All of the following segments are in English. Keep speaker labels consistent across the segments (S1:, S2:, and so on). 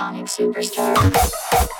S1: Supersonic Superstar.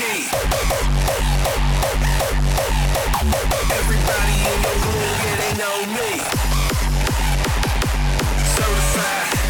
S2: energy. Everybody in the room, yeah, they know me. Certified.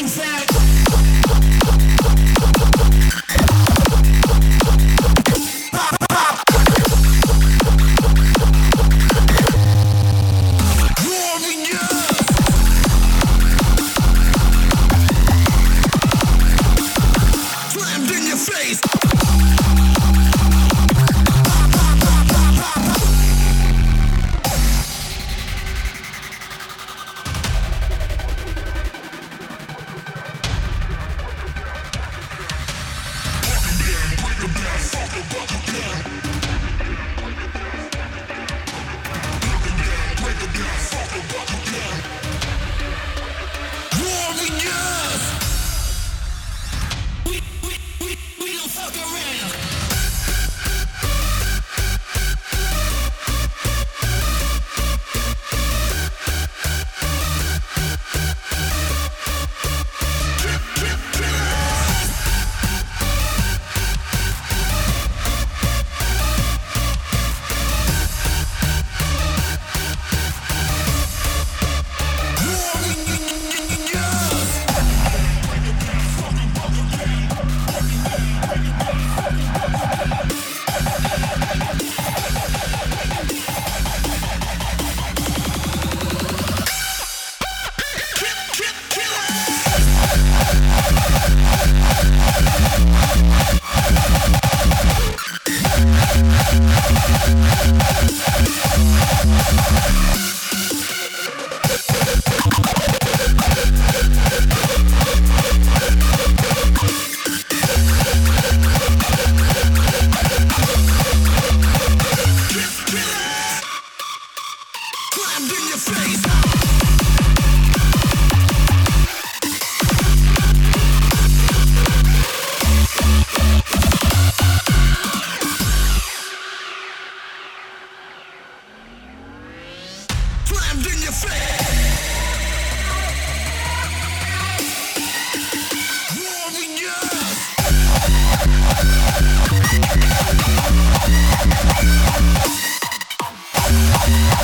S3: mindset.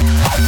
S3: Thank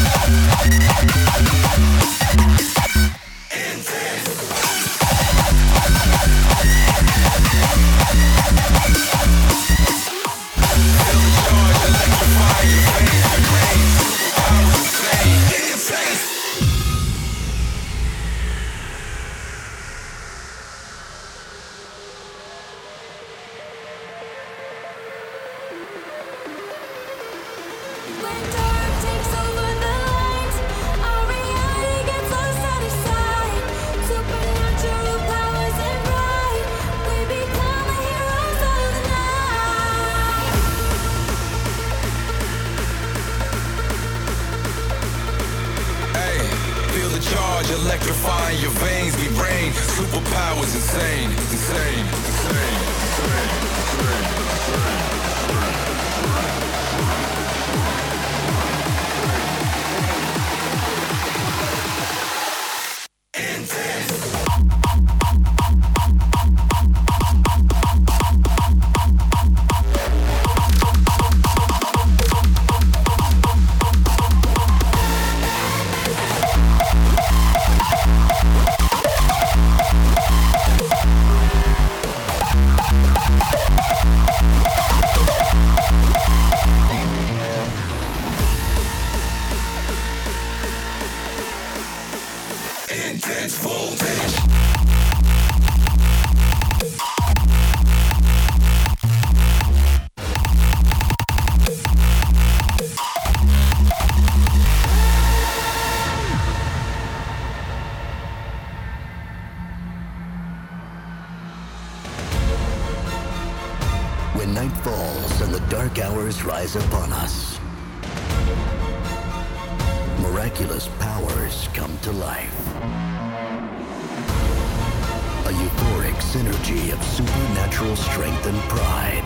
S3: magic synergy of supernatural strength and pride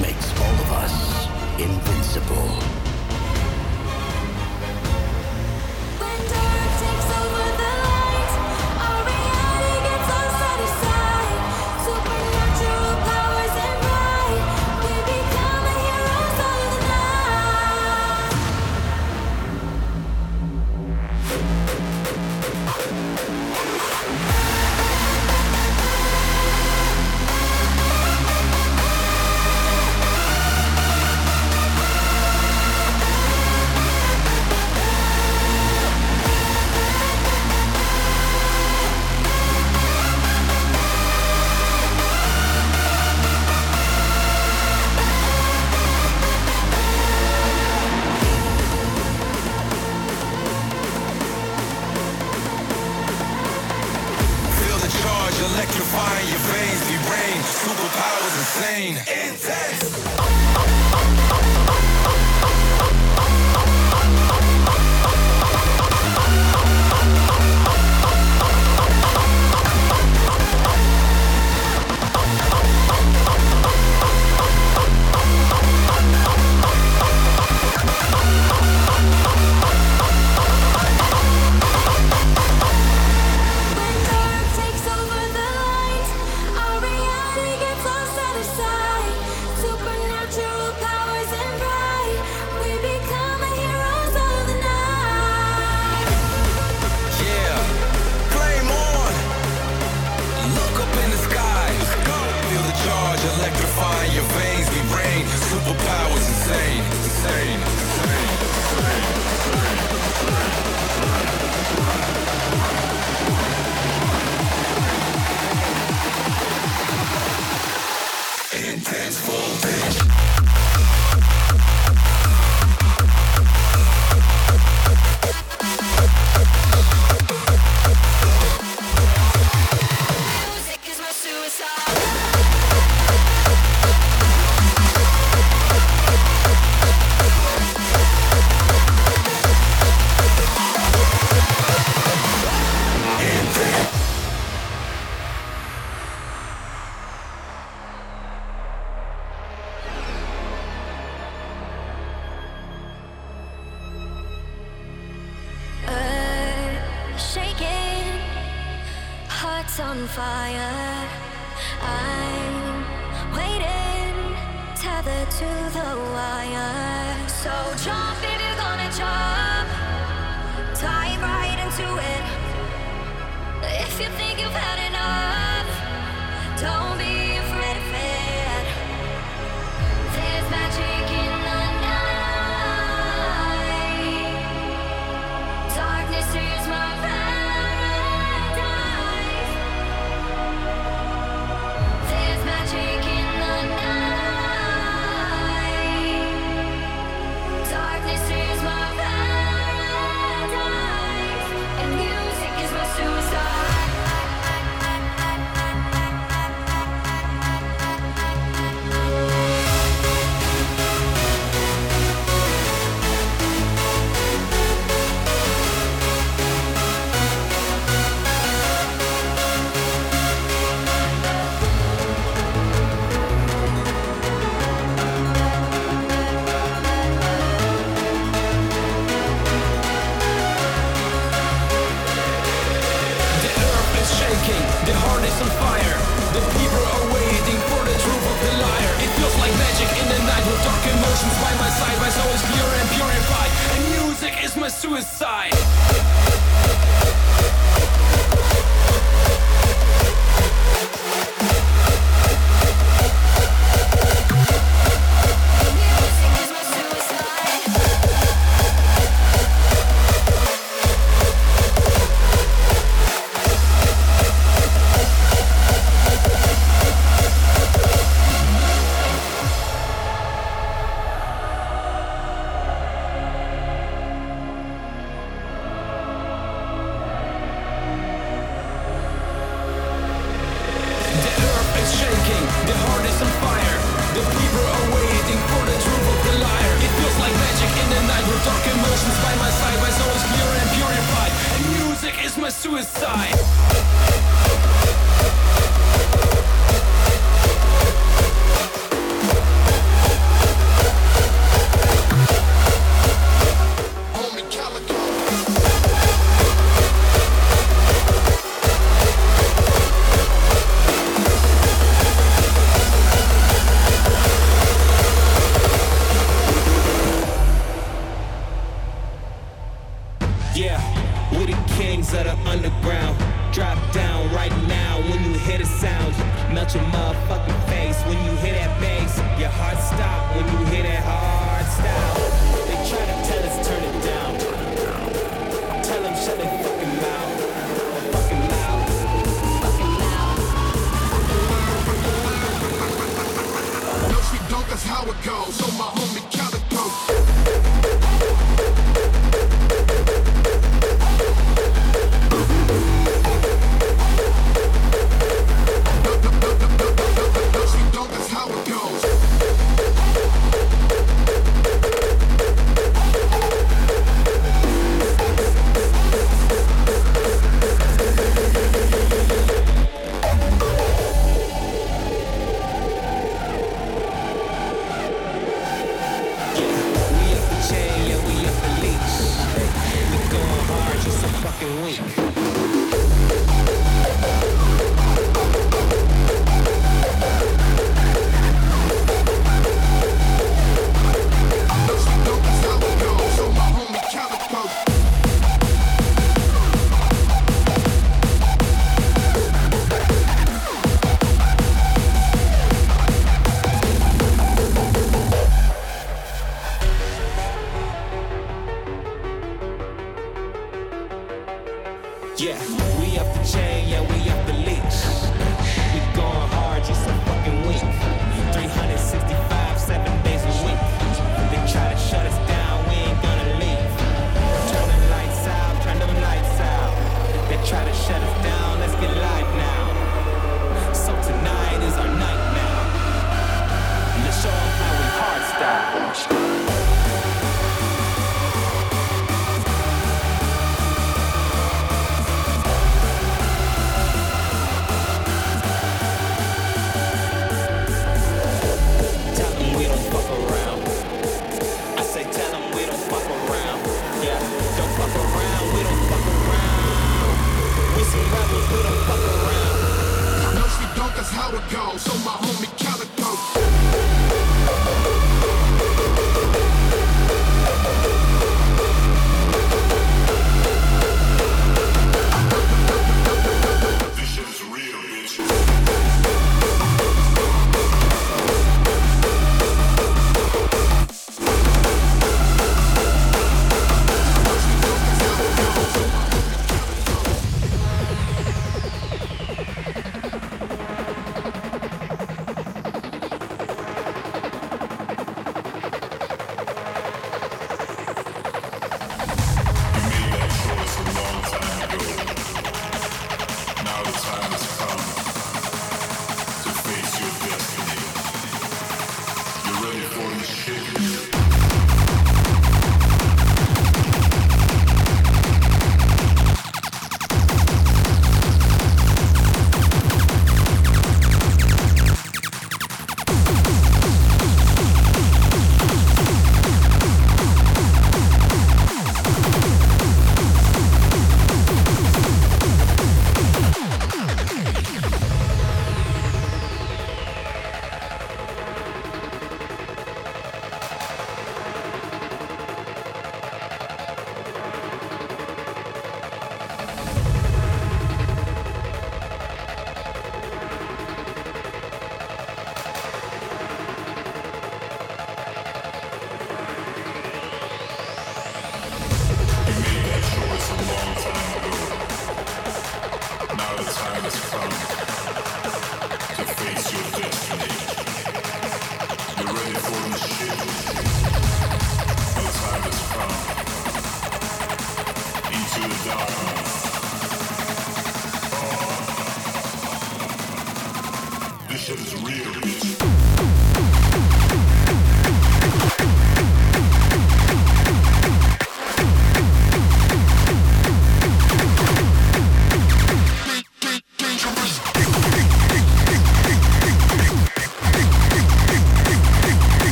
S3: makes all of us invincible.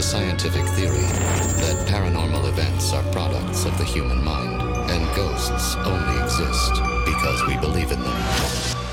S3: a
S4: scientific theory that paranormal events are products of the human mind and ghosts only exist because we believe in them.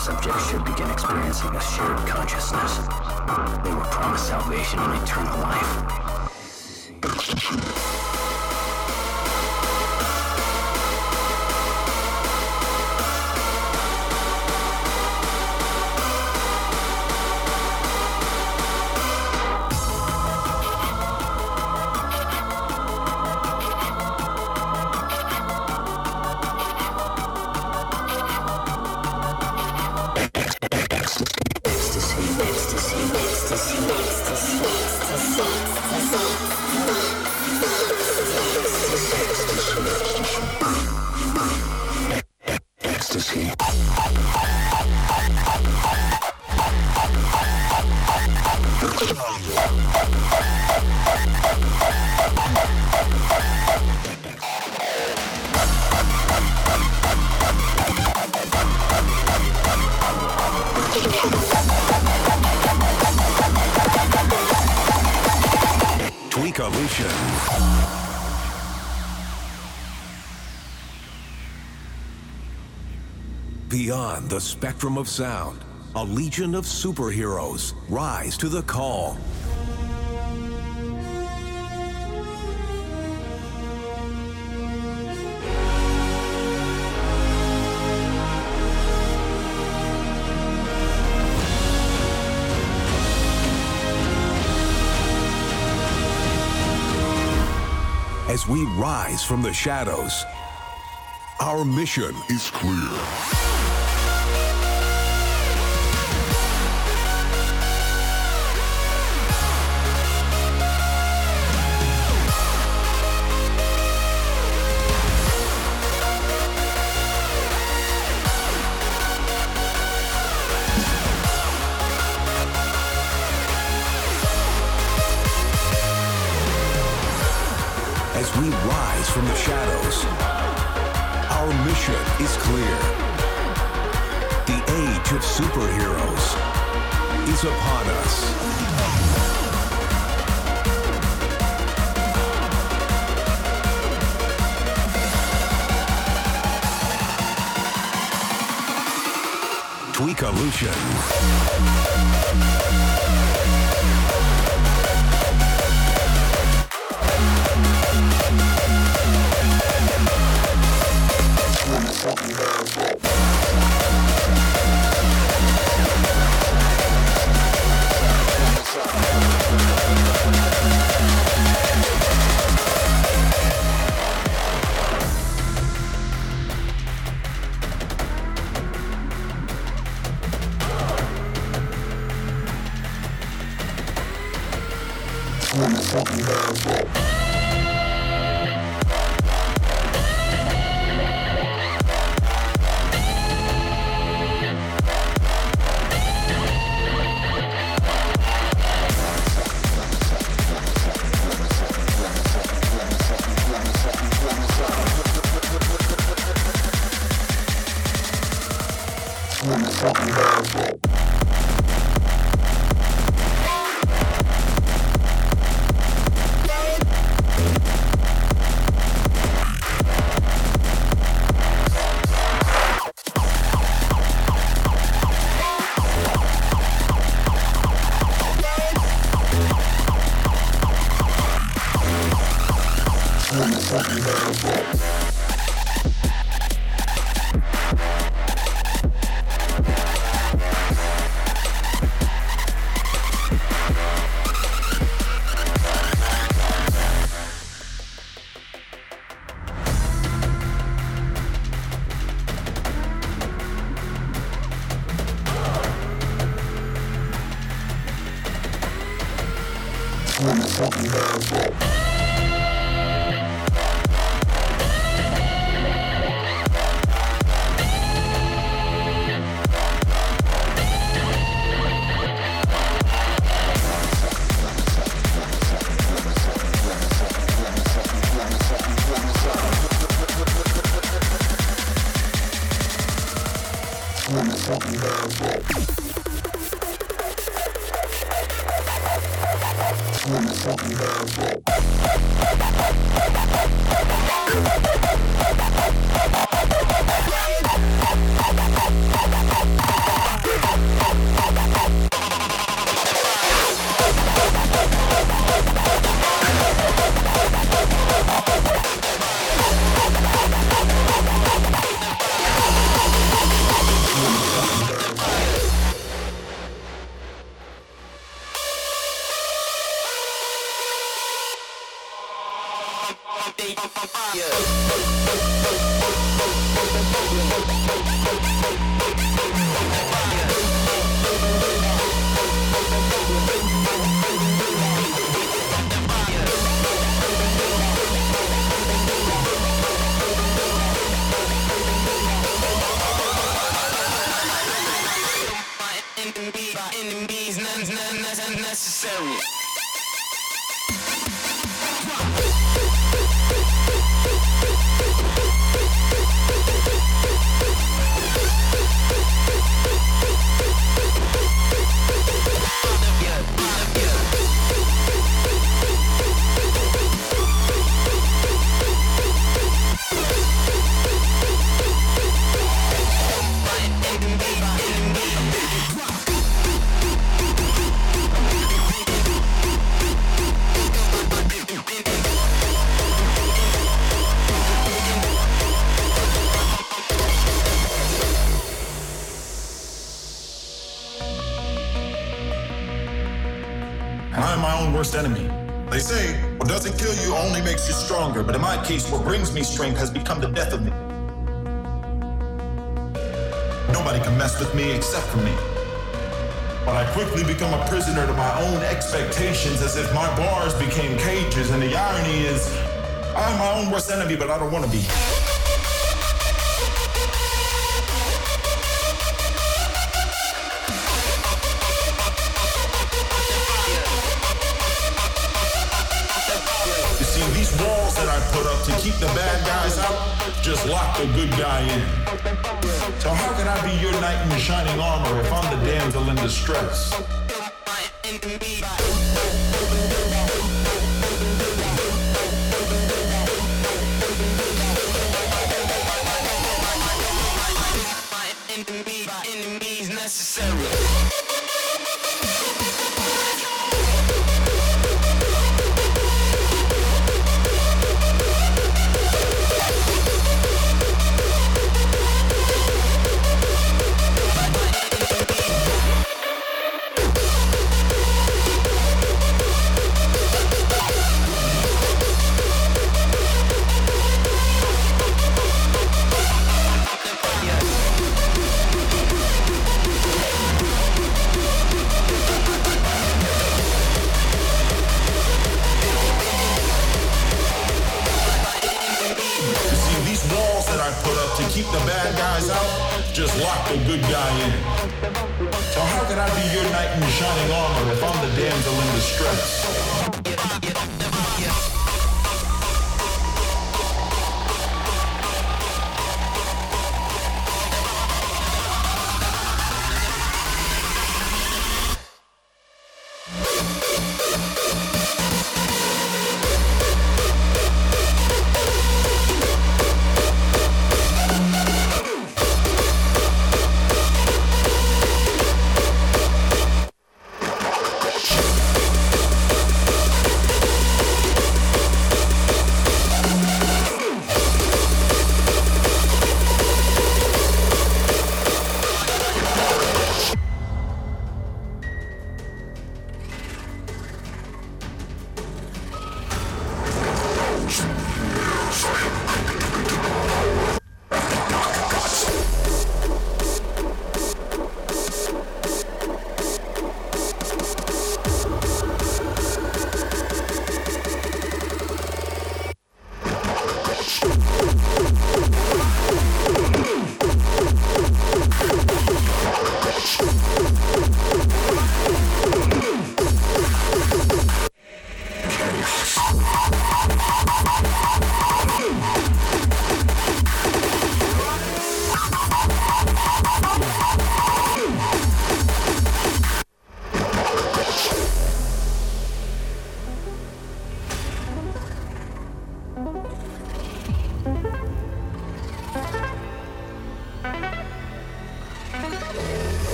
S5: Subjects should begin experiencing a shared consciousness. They were promised salvation and eternal life.
S6: Spectrum of sound, a legion of superheroes rise to the call. As we rise from the shadows, our mission is clear. We rise from the shadows, our mission is clear. The age of superheroes is upon us. Tweakalution.
S7: fucking asshole. fucking asshole. Case, what brings me strength has become the death of me. Nobody can mess with me except for me. But I quickly become a prisoner to my own expectations as if my bars became cages, and the irony is, I'm my own worst enemy, but I don't want to be. Just lock the good guy in. So how can I be your knight in shining armor if I'm the damsel in distress? Shining if I'm the damsel in distress?